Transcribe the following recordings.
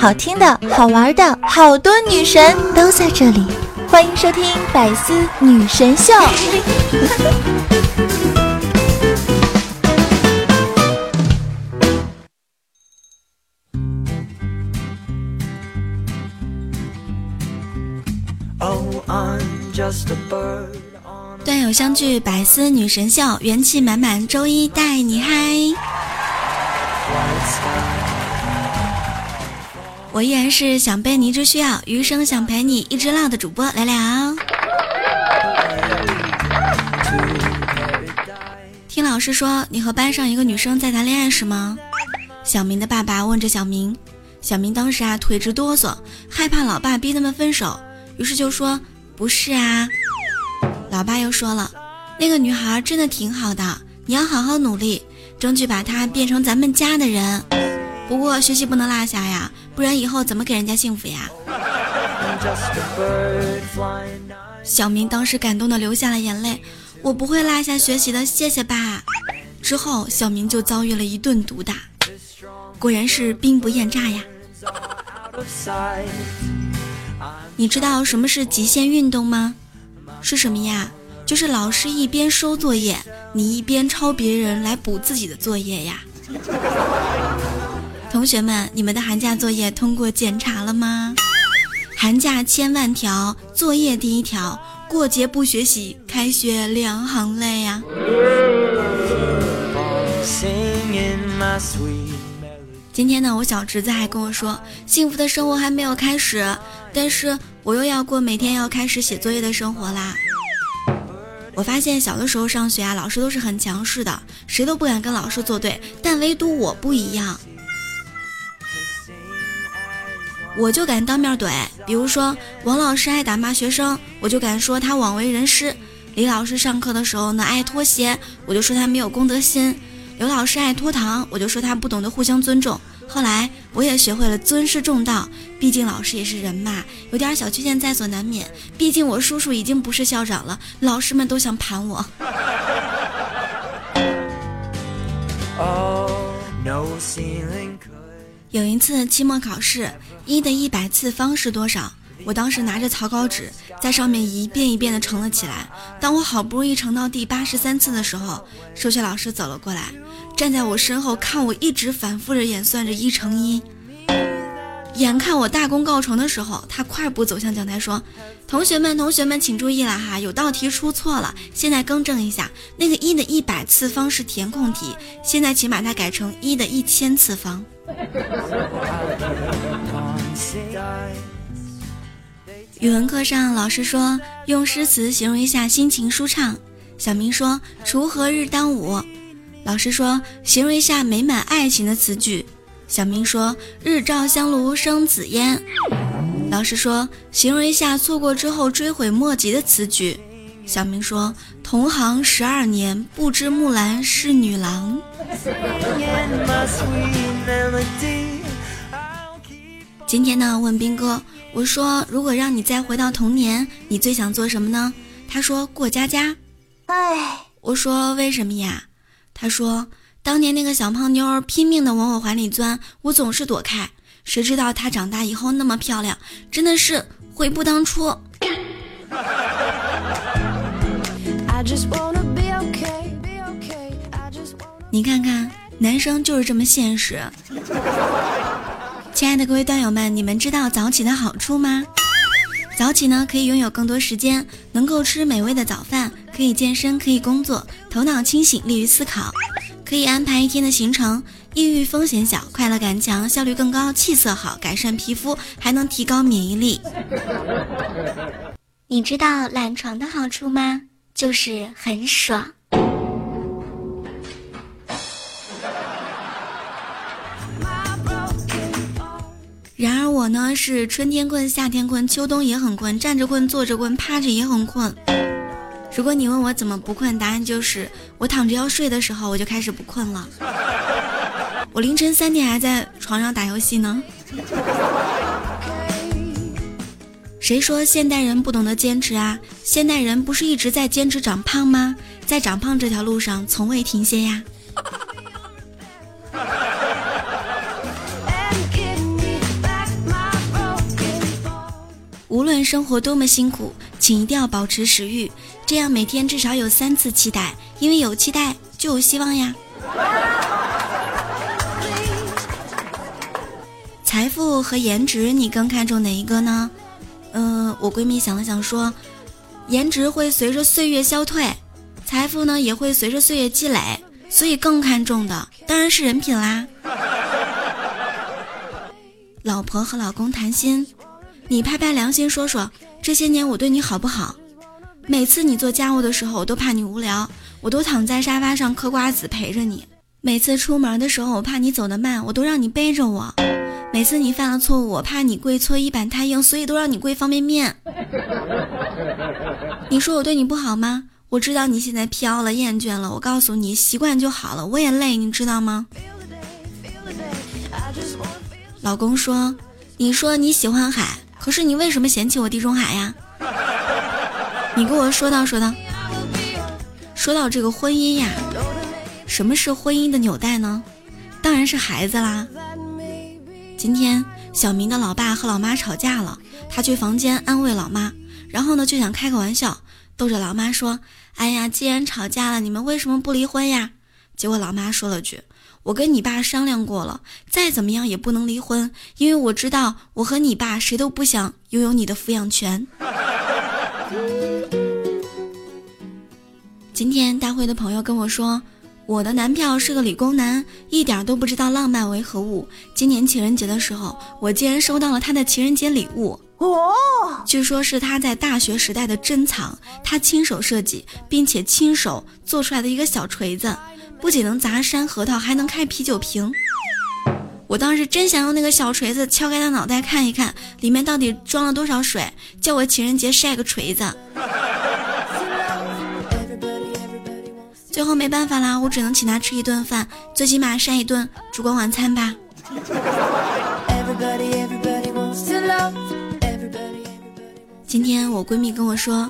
好听的、好玩的，好多女神都在这里，欢迎收听《百思女神秀》。段友相聚，百思女神秀，元气满满，周一带你嗨。我依然是想被你一直需要，余生想陪你一直唠的主播聊聊。听老师说，你和班上一个女生在谈恋爱是吗？小明的爸爸问着小明，小明当时啊腿直哆嗦，害怕老爸逼他们分手，于是就说不是啊。老爸又说了，那个女孩真的挺好的，你要好好努力，争取把她变成咱们家的人。不过学习不能落下呀，不然以后怎么给人家幸福呀？小明当时感动的流下了眼泪，我不会落下学习的，谢谢爸。之后小明就遭遇了一顿毒打，果然是兵不厌诈呀。你知道什么是极限运动吗？是什么呀？就是老师一边收作业，你一边抄别人来补自己的作业呀。同学们，你们的寒假作业通过检查了吗？寒假千万条，作业第一条，过节不学习，开学两行泪呀。今天呢，我小侄子还跟我说，幸福的生活还没有开始，但是我又要过每天要开始写作业的生活啦。我发现小的时候上学啊，老师都是很强势的，谁都不敢跟老师作对，但唯独我不一样，我就敢当面怼。比如说王老师爱打骂学生，我就敢说他枉为人师；李老师上课的时候呢爱脱鞋，我就说他没有公德心。刘老师爱拖堂，我就说他不懂得互相尊重。后来我也学会了尊师重道，毕竟老师也是人嘛，有点小缺陷在所难免。毕竟我叔叔已经不是校长了，老师们都想盘我。有一次期末考试，一的一百次方是多少？我当时拿着草稿纸，在上面一遍一遍地乘了起来。当我好不容易乘到第八十三次的时候，数学老师走了过来，站在我身后看我一直反复着演算着一乘一。眼看我大功告成的时候，他快步走向讲台说：“同学们，同学们，请注意了哈，有道题出错了，现在更正一下。那个一的一百次方是填空题，现在请把它改成一的一千次方。”语文课上，老师说用诗词形容一下心情舒畅。小明说“锄禾日当午”。老师说形容一下美满爱情的词句。小明说“日照香炉生紫烟”。老师说形容一下错过之后追悔莫及的词句。小明说“同行十二年，不知木兰是女郎”。今天呢，问兵哥。我说，如果让你再回到童年，你最想做什么呢？他说过家家。哎，我说为什么呀？他说当年那个小胖妞拼命的往我怀里钻，我总是躲开。谁知道她长大以后那么漂亮，真的是悔不当初。你看看，男生就是这么现实。亲爱的各位段友们，你们知道早起的好处吗？早起呢，可以拥有更多时间，能够吃美味的早饭，可以健身，可以工作，头脑清醒，利于思考，可以安排一天的行程，抑郁风险小，快乐感强，效率更高，气色好，改善皮肤，还能提高免疫力。你知道懒床的好处吗？就是很爽。然而我呢是春天困，夏天困，秋冬也很困，站着困，坐着困，趴着也很困。如果你问我怎么不困，答案就是我躺着要睡的时候我就开始不困了。我凌晨三点还在床上打游戏呢。谁说现代人不懂得坚持啊？现代人不是一直在坚持长胖吗？在长胖这条路上从未停歇呀。无论生活多么辛苦，请一定要保持食欲，这样每天至少有三次期待，因为有期待就有希望呀。财富和颜值，你更看重哪一个呢？嗯，我闺蜜想了想说，颜值会随着岁月消退，财富呢也会随着岁月积累，所以更看重的当然是人品啦。老婆和老公谈心，你拍拍良心说说，这些年我对你好不好？每次你做家务的时候，我都怕你无聊，我都躺在沙发上嗑瓜子陪着你。每次出门的时候，我怕你走得慢，我都让你背着我。每次你犯了错误，我怕你跪搓衣板太硬，所以都让你跪方便面。你说我对你不好吗？我知道你现在飘了，厌倦了。我告诉你，习惯就好了。我也累，你知道吗？老公说：“你说你喜欢海，可是你为什么嫌弃我地中海呀？”你跟我说道说道。说到这个婚姻呀，什么是婚姻的纽带呢？当然是孩子啦。今天小明的老爸和老妈吵架了，他去房间安慰老妈，然后呢就想开个玩笑，逗着老妈说：“哎呀，既然吵架了，你们为什么不离婚呀？”结果老妈说了句：“我跟你爸商量过了，再怎么样也不能离婚，因为我知道我和你爸谁都不想拥有你的抚养权。”今天大会的朋友跟我说。我的男票是个理工男，一点都不知道浪漫为何物。今年情人节的时候，我竟然收到了他的情人节礼物哦，据说是他在大学时代的珍藏，他亲手设计并且亲手做出来的一个小锤子，不仅能砸山核桃，还能开啤酒瓶。我当时真想用那个小锤子敲开他脑袋看一看，里面到底装了多少水，叫我情人节晒个锤子。最后没办法啦，我只能请他吃一顿饭，最起码晒一顿烛光晚餐吧。今天我闺蜜跟我说，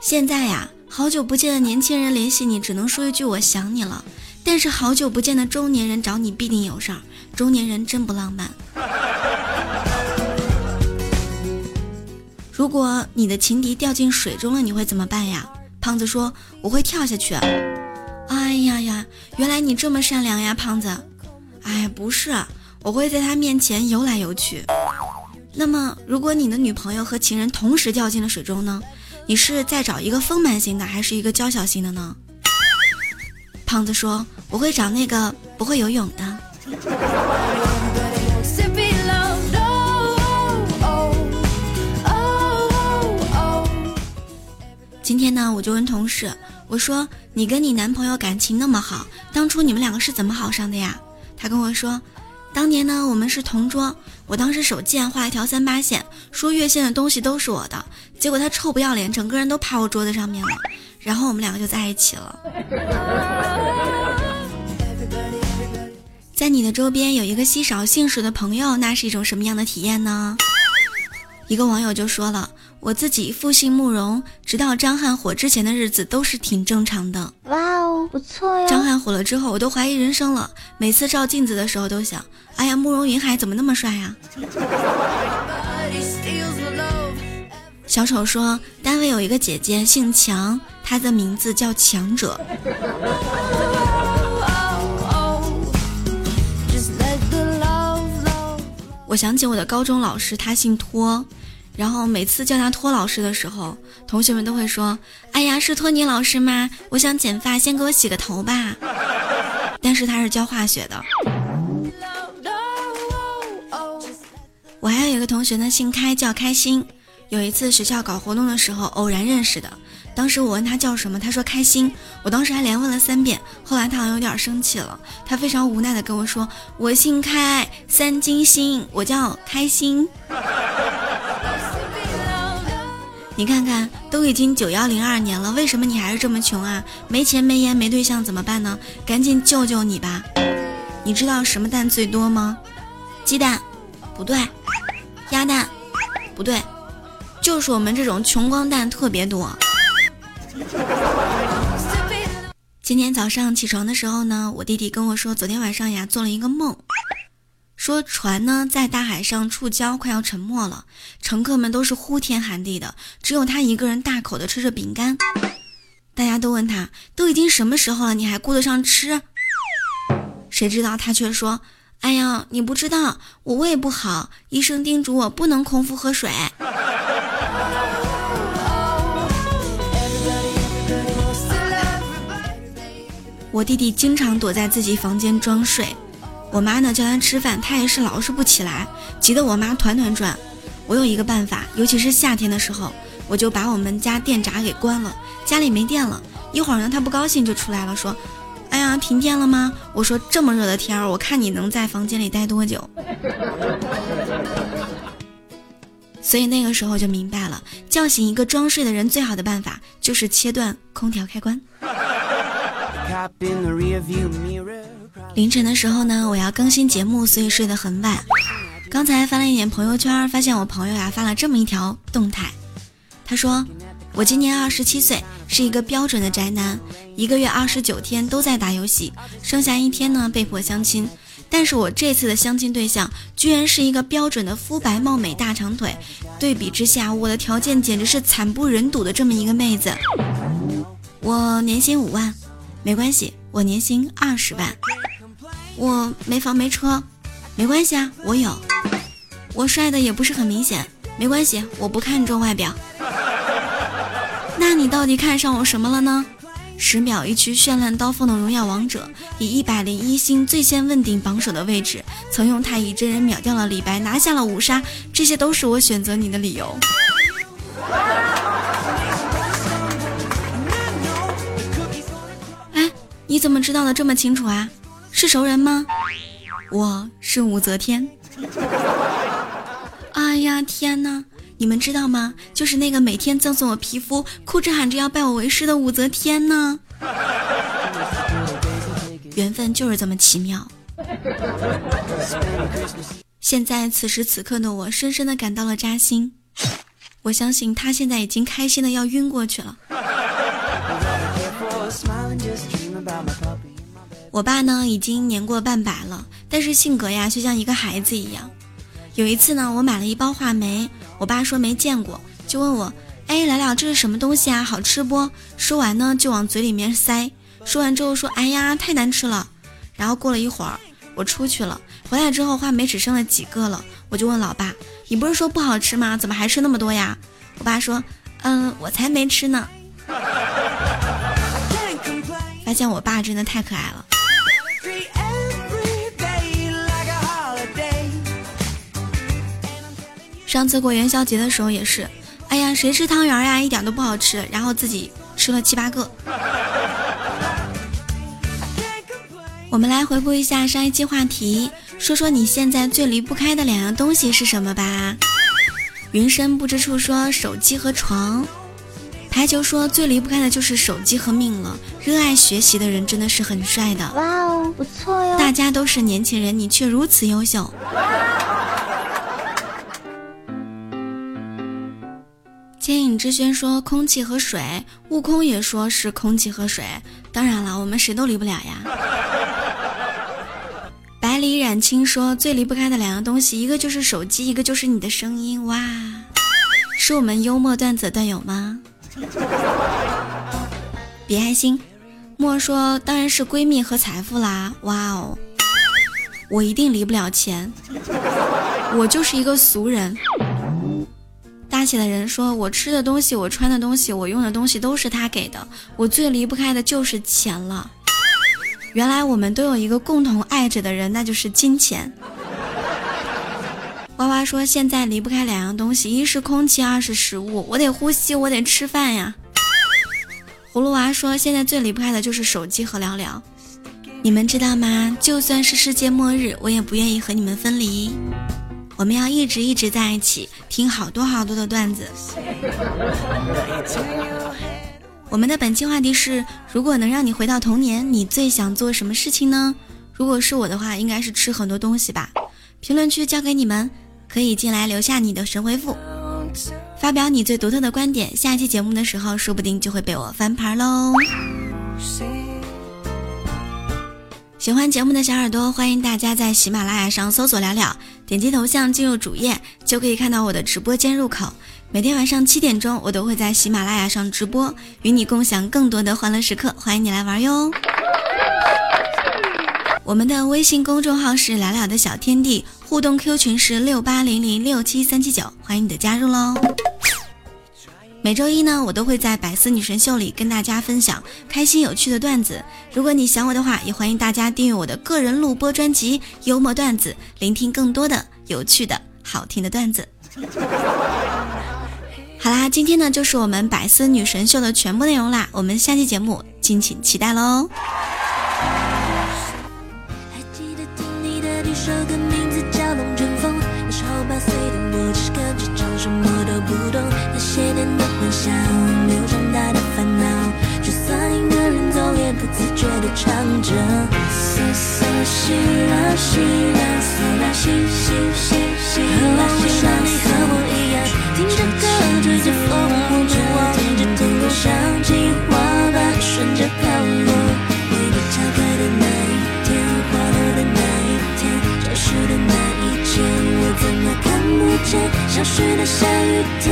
现在呀，好久不见的年轻人联系你，只能说一句我想你了。但是好久不见的中年人找你必定有事儿，中年人真不浪漫。如果你的情敌掉进水中了，你会怎么办呀？胖子说，我会跳下去。哎呀呀，原来你这么善良呀，胖子。哎，不是，我会在他面前游来游去。那么，如果你的女朋友和情人同时掉进了水中呢？你是在找一个丰满型的，还是一个娇小型的呢？胖子说：“我会找那个不会游泳的。”今天呢，我就问同事。我说你跟你男朋友感情那么好，当初你们两个是怎么好上的呀？他跟我说，当年呢我们是同桌，我当时手贱画一条三八线，说越线的东西都是我的，结果他臭不要脸，整个人都趴我桌子上面了，然后我们两个就在一起了。在你的周边有一个稀少姓氏的朋友，那是一种什么样的体验呢？一个网友就说了。我自己复姓慕容，直到张翰火之前的日子都是挺正常的。哇哦，不错呀！张翰火了之后，我都怀疑人生了。每次照镜子的时候都想，哎呀，慕容云海怎么那么帅呀？小丑说，单位有一个姐姐姓强，她的名字叫强者。我想起我的高中老师，他姓托。然后每次叫他托老师的时候，同学们都会说：“哎呀，是托尼老师吗？我想剪发，先给我洗个头吧。”但是他是教化学的。我还有一个同学呢，姓开，叫开心。有一次学校搞活动的时候，偶然认识的。当时我问他叫什么，他说开心。我当时还连问了三遍。后来他好像有点生气了，他非常无奈的跟我说：“我姓开，三金星，我叫开心。”你看看，都已经九幺零二年了，为什么你还是这么穷啊？没钱没颜没对象怎么办呢？赶紧救救你吧！你知道什么蛋最多吗？鸡蛋，不对，鸭蛋，不对，就是我们这种穷光蛋特别多。今天早上起床的时候呢，我弟弟跟我说，昨天晚上呀做了一个梦。说船呢在大海上触礁，快要沉没了，乘客们都是呼天喊地的，只有他一个人大口的吃着饼干。大家都问他，都已经什么时候了，你还顾得上吃？谁知道他却说：“哎呀，你不知道，我胃不好，医生叮嘱我不能空腹喝水。”我弟弟经常躲在自己房间装睡，我妈呢叫他吃饭，他也是老是不起来，急得我妈团团转。我有一个办法，尤其是夏天的时候，我就把我们家电闸给关了，家里没电了。一会儿呢，他不高兴就出来了，说：“哎呀，停电了吗？”我说：“这么热的天儿，我看你能在房间里待多久。”所以那个时候就明白了，叫醒一个装睡的人最好的办法就是切断空调开关。凌晨的时候呢，我要更新节目，所以睡得很晚。刚才翻了一眼朋友圈，发现我朋友呀发了这么一条动态。他说：“我今年二十七岁，是一个标准的宅男，一个月二十九天都在打游戏，剩下一天呢被迫相亲。但是我这次的相亲对象居然是一个标准的肤白貌美大长腿，对比之下，我的条件简直是惨不忍睹的这么一个妹子。我年薪五万。”没关系，我年薪二十万，我没房没车，没关系啊，我有，我帅的也不是很明显，没关系，我不看重外表。那你到底看上我什么了呢？十秒一区绚烂刀锋的荣耀王者，以一百零一星最先问鼎榜首的位置，曾用太乙真人秒掉了李白，拿下了五杀，这些都是我选择你的理由。哎你怎么知道的这么清楚啊？是熟人吗？我是武则天。哎呀天哪！你们知道吗？就是那个每天赠送我皮肤、哭着喊着要拜我为师的武则天呢。缘分就是这么奇妙。现在此时此刻的我，深深的感到了扎心。我相信他现在已经开心的要晕过去了。我爸呢已经年过半百了，但是性格呀却像一个孩子一样。有一次呢，我买了一包话梅，我爸说没见过，就问我：“哎，来了，这是什么东西啊？好吃不？”说完呢，就往嘴里面塞。说完之后说：“哎呀，太难吃了。”然后过了一会儿，我出去了，回来之后话梅只剩了几个了，我就问老爸：“你不是说不好吃吗？怎么还吃那么多呀？”我爸说：“嗯，我才没吃呢。”发现我爸真的太可爱了。上次过元宵节的时候也是，哎呀，谁吃汤圆呀，一点都不好吃，然后自己吃了七八个。我们来回顾一下上一期话题，说说你现在最离不开的两样东西是什么吧。云深不知处说手机和床。排球说最离不开的就是手机和命了。热爱学习的人真的是很帅的。哇哦，不错哟！大家都是年轻人，你却如此优秀。天影之轩说空气和水，悟空也说是空气和水。当然了，我们谁都离不了呀。百里染青说最离不开的两样东西，一个就是手机，一个就是你的声音。哇，是我们幽默段子段友吗？别开心，莫说当然是闺蜜和财富啦！哇哦，我一定离不了钱，我就是一个俗人。大写的人说，我吃的东西，我穿的东西，我用的东西都是他给的，我最离不开的就是钱了。原来我们都有一个共同爱着的人，那就是金钱。娃娃说：“现在离不开两样东西，一是空气，二是食物。我得呼吸，我得吃饭呀。”葫芦娃说：“现在最离不开的就是手机和聊聊。你们知道吗？就算是世界末日，我也不愿意和你们分离。我们要一直一直在一起，听好多好多的段子。”我们的本期话题是：如果能让你回到童年，你最想做什么事情呢？如果是我的话，应该是吃很多东西吧。评论区交给你们。可以进来留下你的神回复，发表你最独特的观点。下期节目的时候，说不定就会被我翻牌喽。喜欢节目的小耳朵，欢迎大家在喜马拉雅上搜索“聊聊”，点击头像进入主页，就可以看到我的直播间入口。每天晚上七点钟，我都会在喜马拉雅上直播，与你共享更多的欢乐时刻。欢迎你来玩哟！我们的微信公众号是“聊聊的小天地”，互动 Q 群是六八零零六七三七九，欢迎你的加入喽！每周一呢，我都会在百思女神秀里跟大家分享开心有趣的段子。如果你想我的话，也欢迎大家订阅我的个人录播专辑《幽默段子》，聆听更多的有趣的好听的段子。好啦，今天呢就是我们百思女神秀的全部内容啦，我们下期节目敬请期待喽。唱着嗦嗦西啦西啦嗦啦西西西西啦西啦，你和我一样，听着歌追着风，我们望着天空，像计划吧，顺着飘落。为你敲开的那一天，花落的那一天，消失的那一切，我怎么看不见？消失的下雨天，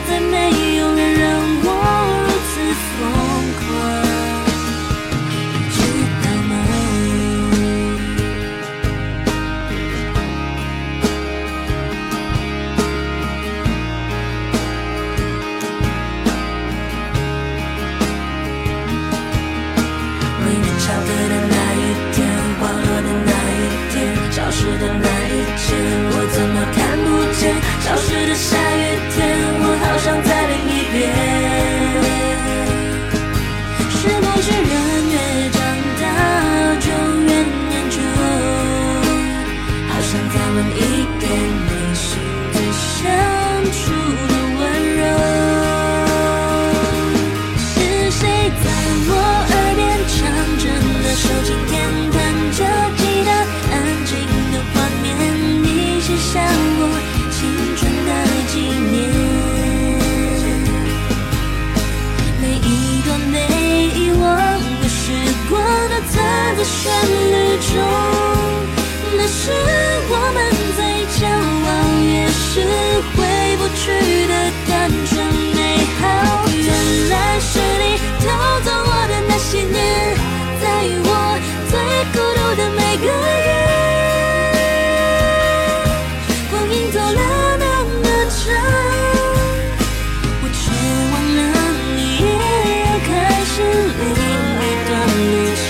再没有人让我如此疯。那些年，在我最孤独的每个夜。光阴走了那么长。我却忘了你也要开始另一段旅程。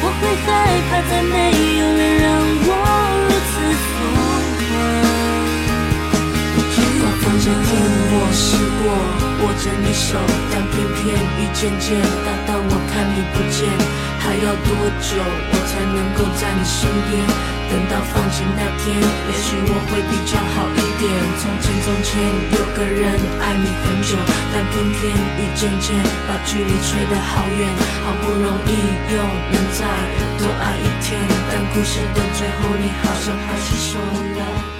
我会害怕再没有人让我如此疯狂。我放着天，我试过握着你手，但偏偏一渐渐大到我看你不见。还要多久我才能够在你身边？等到放晴那天，也许我会比较好一点。从前从前有个人爱你很久，但偏偏一渐渐把距离吹得好远。好不容易又能再多爱一天，但故事的最后，你好像还是说了。